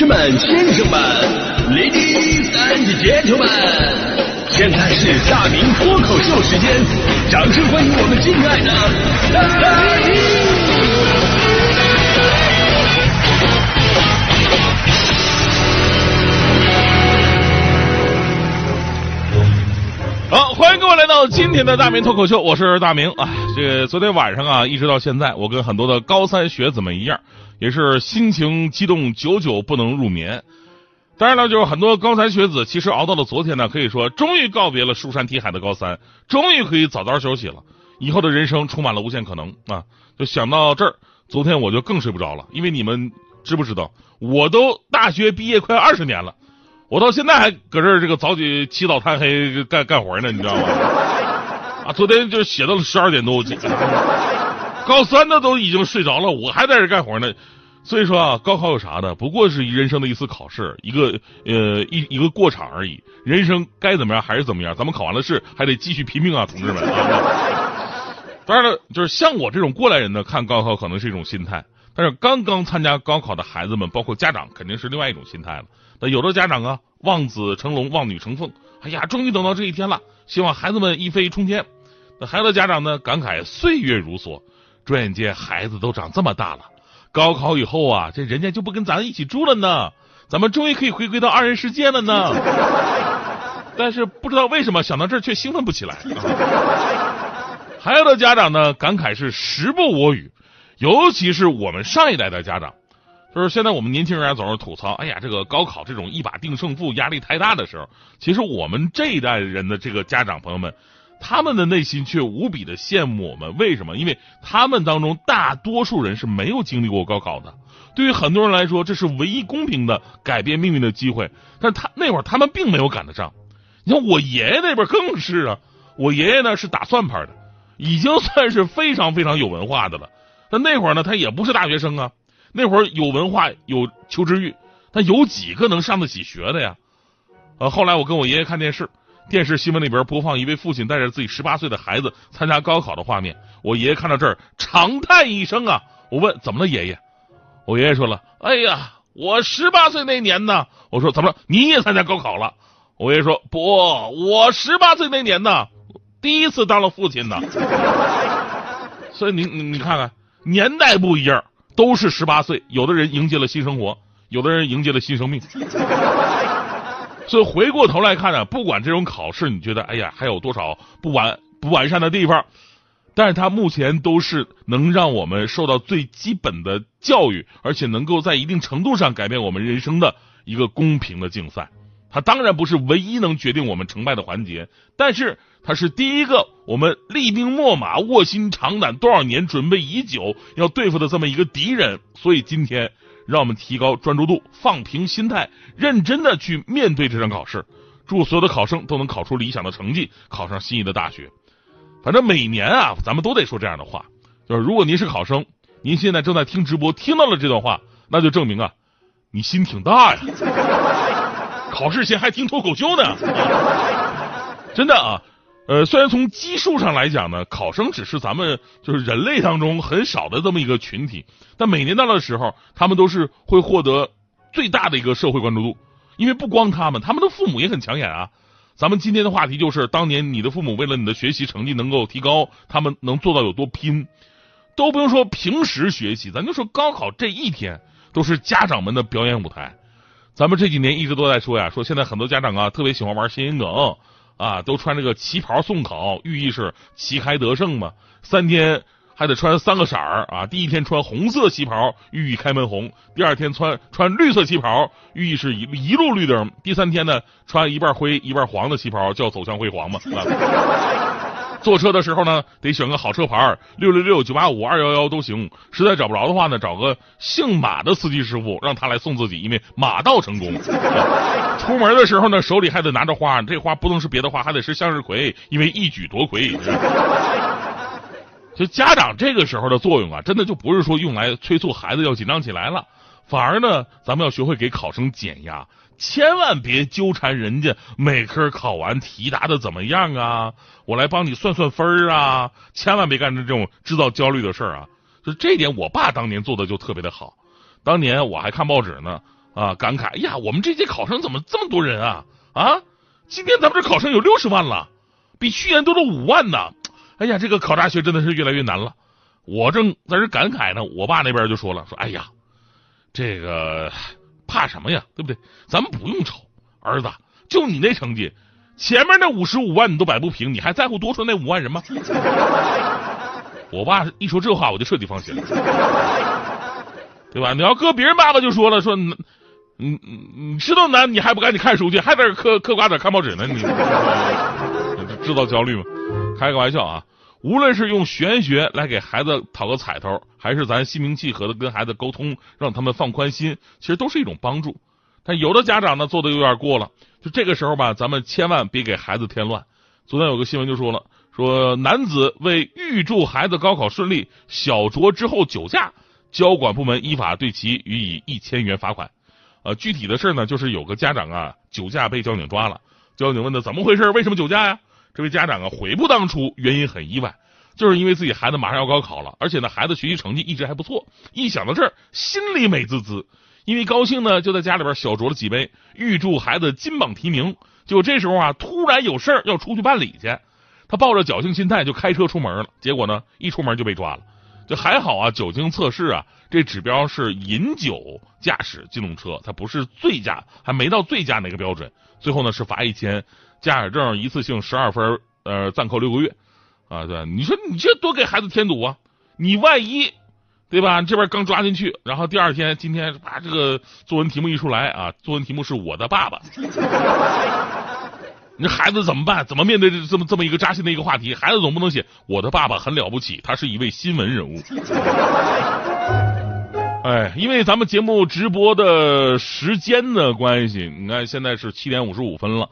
士们、先生们，Ladies and gentlemen，现在是大明脱口秀时间，掌声欢迎我们敬爱的！好，欢迎各位来到今天的大明脱口秀，我是大明啊。这个昨天晚上啊，一直到现在，我跟很多的高三学子们一样，也是心情激动，久久不能入眠。当然了，就是很多高三学子，其实熬到了昨天呢，可以说终于告别了书山题海的高三，终于可以早早休息了。以后的人生充满了无限可能啊！就想到这儿，昨天我就更睡不着了，因为你们知不知道，我都大学毕业快二十年了。我到现在还搁这儿这个早起起早贪黑干干活呢，你知道吗？啊，昨天就写到了十二点多，我高三的都已经睡着了，我还在这干活呢。所以说啊，高考有啥的？不过是人生的一次考试，一个呃一一个过场而已。人生该怎么样还是怎么样，咱们考完了试还得继续拼命啊，同志们！当然了，就是像我这种过来人呢，看高考可能是一种心态，但是刚刚参加高考的孩子们，包括家长，肯定是另外一种心态了。那有的家长啊，望子成龙，望女成凤，哎呀，终于等到这一天了，希望孩子们一飞冲天。那还有的家长呢，感慨岁月如梭，转眼间孩子都长这么大了，高考以后啊，这人家就不跟咱一起住了呢，咱们终于可以回归到二人世界了呢。但是不知道为什么想到这儿却兴奋不起来。还有的家长呢，感慨是时不我与，尤其是我们上一代的家长。就是现在我们年轻人啊，总是吐槽，哎呀，这个高考这种一把定胜负，压力太大的时候，其实我们这一代人的这个家长朋友们，他们的内心却无比的羡慕我们。为什么？因为他们当中大多数人是没有经历过高考的。对于很多人来说，这是唯一公平的改变命运的机会。但他那会儿他们并没有赶得上。你看我爷爷那边更是啊，我爷爷呢是打算盘的，已经算是非常非常有文化的了。但那会儿呢，他也不是大学生啊。那会儿有文化有求知欲，但有几个能上得起学的呀？呃，后来我跟我爷爷看电视，电视新闻里边播放一位父亲带着自己十八岁的孩子参加高考的画面，我爷爷看到这儿长叹一声啊！我问怎么了，爷爷？我爷爷说了：“哎呀，我十八岁那年呢。”我说：“怎么了？你也参加高考了？”我爷爷说：“不，我十八岁那年呢，第一次当了父亲呢。” 所以你你看看，年代不一样。都是十八岁，有的人迎接了新生活，有的人迎接了新生命。所以回过头来看呢，不管这种考试，你觉得哎呀还有多少不完不完善的地方，但是它目前都是能让我们受到最基本的教育，而且能够在一定程度上改变我们人生的一个公平的竞赛。它当然不是唯一能决定我们成败的环节，但是。它是第一个我们厉兵秣马、卧薪尝胆多少年、准备已久要对付的这么一个敌人，所以今天让我们提高专注度、放平心态，认真的去面对这场考试。祝所有的考生都能考出理想的成绩，考上心仪的大学。反正每年啊，咱们都得说这样的话，就是如果您是考生，您现在正在听直播，听到了这段话，那就证明啊，你心挺大呀。考试前还听脱口秀呢，真的啊。呃，虽然从基数上来讲呢，考生只是咱们就是人类当中很少的这么一个群体，但每年到的时候，他们都是会获得最大的一个社会关注度，因为不光他们，他们的父母也很抢眼啊。咱们今天的话题就是，当年你的父母为了你的学习成绩能够提高，他们能做到有多拼，都不用说平时学习，咱就说高考这一天都是家长们的表演舞台。咱们这几年一直都在说呀，说现在很多家长啊特别喜欢玩谐音梗。啊，都穿这个旗袍送考，寓意是旗开得胜嘛。三天还得穿三个色儿啊，第一天穿红色旗袍，寓意开门红；第二天穿穿绿色旗袍，寓意是一一路绿灯；第三天呢，穿一半灰一半黄的旗袍，叫走向辉煌嘛。啊坐车的时候呢，得选个好车牌，六六六、九八五、二幺幺都行。实在找不着的话呢，找个姓马的司机师傅，让他来送自己，因为马到成功。出门的时候呢，手里还得拿着花，这花不能是别的花，还得是向日葵，因为一举夺魁。就家长这个时候的作用啊，真的就不是说用来催促孩子要紧张起来了，反而呢，咱们要学会给考生减压。千万别纠缠人家每科考完题答的怎么样啊？我来帮你算算分儿啊！千万别干这种制造焦虑的事儿啊！就这点，我爸当年做的就特别的好。当年我还看报纸呢，啊，感慨：“哎呀，我们这届考生怎么这么多人啊？啊，今天咱们这考生有六十万了，比去年多了五万呢！哎呀，这个考大学真的是越来越难了。”我正在这感慨呢，我爸那边就说了：“说哎呀，这个怕什么呀？对不对？咱们不用愁，儿子，就你那成绩，前面那五十五万你都摆不平，你还在乎多出那五万人吗？”我爸一说这话，我就彻底放心了，对吧？你要搁别人爸爸就说了，说你你你知道难，你还不赶紧看书去，还在这嗑嗑瓜子看报纸呢，你制造焦虑吗？开个玩笑啊！无论是用玄学来给孩子讨个彩头，还是咱心平气和的跟孩子沟通，让他们放宽心，其实都是一种帮助。但有的家长呢做的有点过了，就这个时候吧，咱们千万别给孩子添乱。昨天有个新闻就说了。说男子为预祝孩子高考顺利，小酌之后酒驾，交管部门依法对其予以一千元罚款。呃，具体的事呢，就是有个家长啊酒驾被交警抓了，交警问他怎么回事，为什么酒驾呀？这位家长啊悔不当初，原因很意外，就是因为自己孩子马上要高考了，而且呢孩子学习成绩一直还不错，一想到这儿心里美滋滋，因为高兴呢就在家里边小酌了几杯，预祝孩子金榜题名。就这时候啊突然有事儿要出去办理去。他抱着侥幸心态就开车出门了，结果呢，一出门就被抓了。就还好啊，酒精测试啊，这指标是饮酒驾驶机动车，它不是醉驾，还没到醉驾那个标准。最后呢是罚一千，驾驶证一次性十二分，呃，暂扣六个月。啊，对，你说你这多给孩子添堵啊！你万一，对吧？这边刚抓进去，然后第二天今天把这个作文题目一出来啊，作文题目是我的爸爸。你这孩子怎么办？怎么面对这么这么一个扎心的一个话题？孩子总不能写我的爸爸很了不起，他是一位新闻人物。哎，因为咱们节目直播的时间的关系，你看现在是七点五十五分了，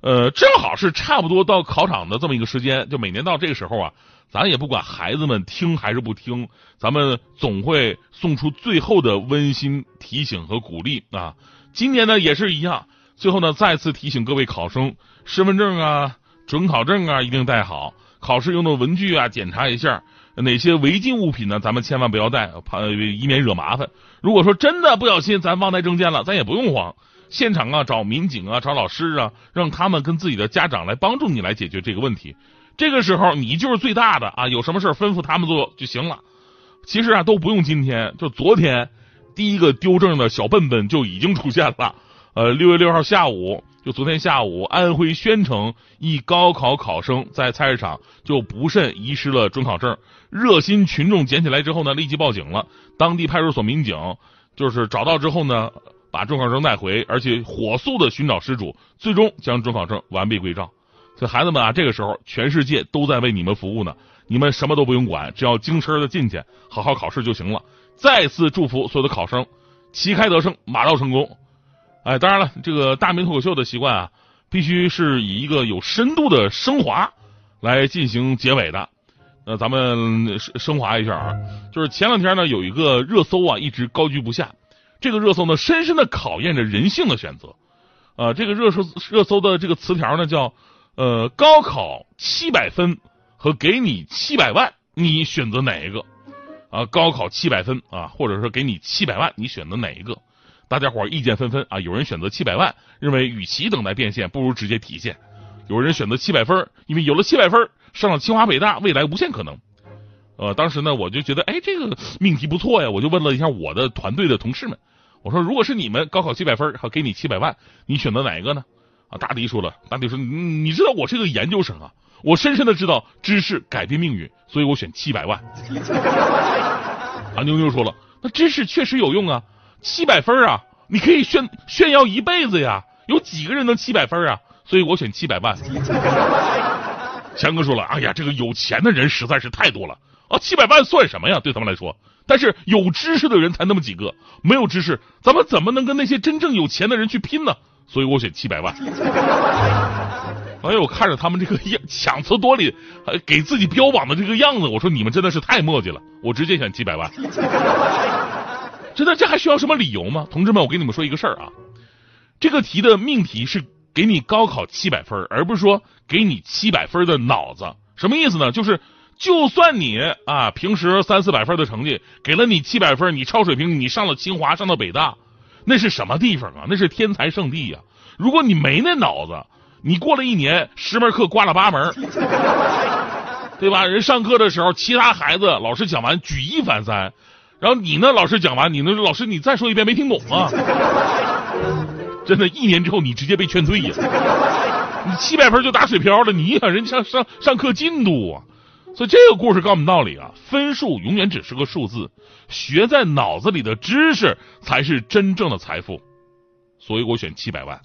呃，正好是差不多到考场的这么一个时间。就每年到这个时候啊，咱也不管孩子们听还是不听，咱们总会送出最后的温馨提醒和鼓励啊。今年呢也是一样。最后呢，再次提醒各位考生，身份证啊、准考证啊一定带好，考试用的文具啊检查一下，哪些违禁物品呢？咱们千万不要带，怕以免惹麻烦。如果说真的不小心咱忘带证件了，咱也不用慌，现场啊找民警啊找老师啊，让他们跟自己的家长来帮助你来解决这个问题。这个时候你就是最大的啊，有什么事吩咐他们做就行了。其实啊都不用今天，就昨天，第一个丢证的小笨笨就已经出现了。呃，六月六号下午，就昨天下午，安徽宣城一高考考生在菜市场就不慎遗失了准考证，热心群众捡起来之后呢，立即报警了。当地派出所民警就是找到之后呢，把准考证带回，而且火速的寻找失主，最终将准考证完璧归赵。所以孩子们啊，这个时候全世界都在为你们服务呢，你们什么都不用管，只要精神的进去，好好考试就行了。再次祝福所有的考生旗开得胜，马到成功。哎，当然了，这个大明脱口秀的习惯啊，必须是以一个有深度的升华来进行结尾的。那咱们升升华一下啊，就是前两天呢有一个热搜啊一直高居不下，这个热搜呢深深的考验着人性的选择。呃，这个热搜热搜的这个词条呢叫呃高考七百分和给你七百万，你选择哪一个？啊，高考七百分啊，或者说给你七百万，你选择哪一个？大家伙意见纷纷啊，有人选择七百万，认为与其等待变现，不如直接体现；有人选择七百分，因为有了七百分，上了清华北大，未来无限可能。呃，当时呢，我就觉得，哎，这个命题不错呀，我就问了一下我的团队的同事们，我说，如果是你们高考七百分，好给你七百万，你选择哪一个呢？啊，大迪说了，大迪说，你知道我是个研究生啊，我深深的知道知识改变命运，所以我选七百万。啊，妞妞说了，那知识确实有用啊。七百分啊，你可以炫炫耀一辈子呀！有几个人能七百分啊？所以我选七百万。强哥说了，哎呀，这个有钱的人实在是太多了啊，七百万算什么呀？对他们来说，但是有知识的人才那么几个，没有知识，咱们怎么能跟那些真正有钱的人去拼呢？所以我选七百万。哎呦，我看着他们这个样强词夺理，给自己标榜的这个样子，我说你们真的是太墨迹了，我直接选七百万。真的，这还需要什么理由吗？同志们，我跟你们说一个事儿啊，这个题的命题是给你高考七百分，而不是说给你七百分的脑子。什么意思呢？就是就算你啊平时三四百分的成绩，给了你七百分，你超水平，你上了清华，上到北大，那是什么地方啊？那是天才圣地呀！如果你没那脑子，你过了一年十门课挂了八门，对吧？人上课的时候，其他孩子老师讲完举一反三，然后你呢，老师讲完，你呢，老师你再说一遍，没听懂啊？真的，一年之后你直接被劝退呀！你七百分就打水漂了，你影响人上上上课进度啊！所以这个故事告诉我们道理啊，分数永远只是个数字，学在脑子里的知识才是真正的财富。所以我选七百万。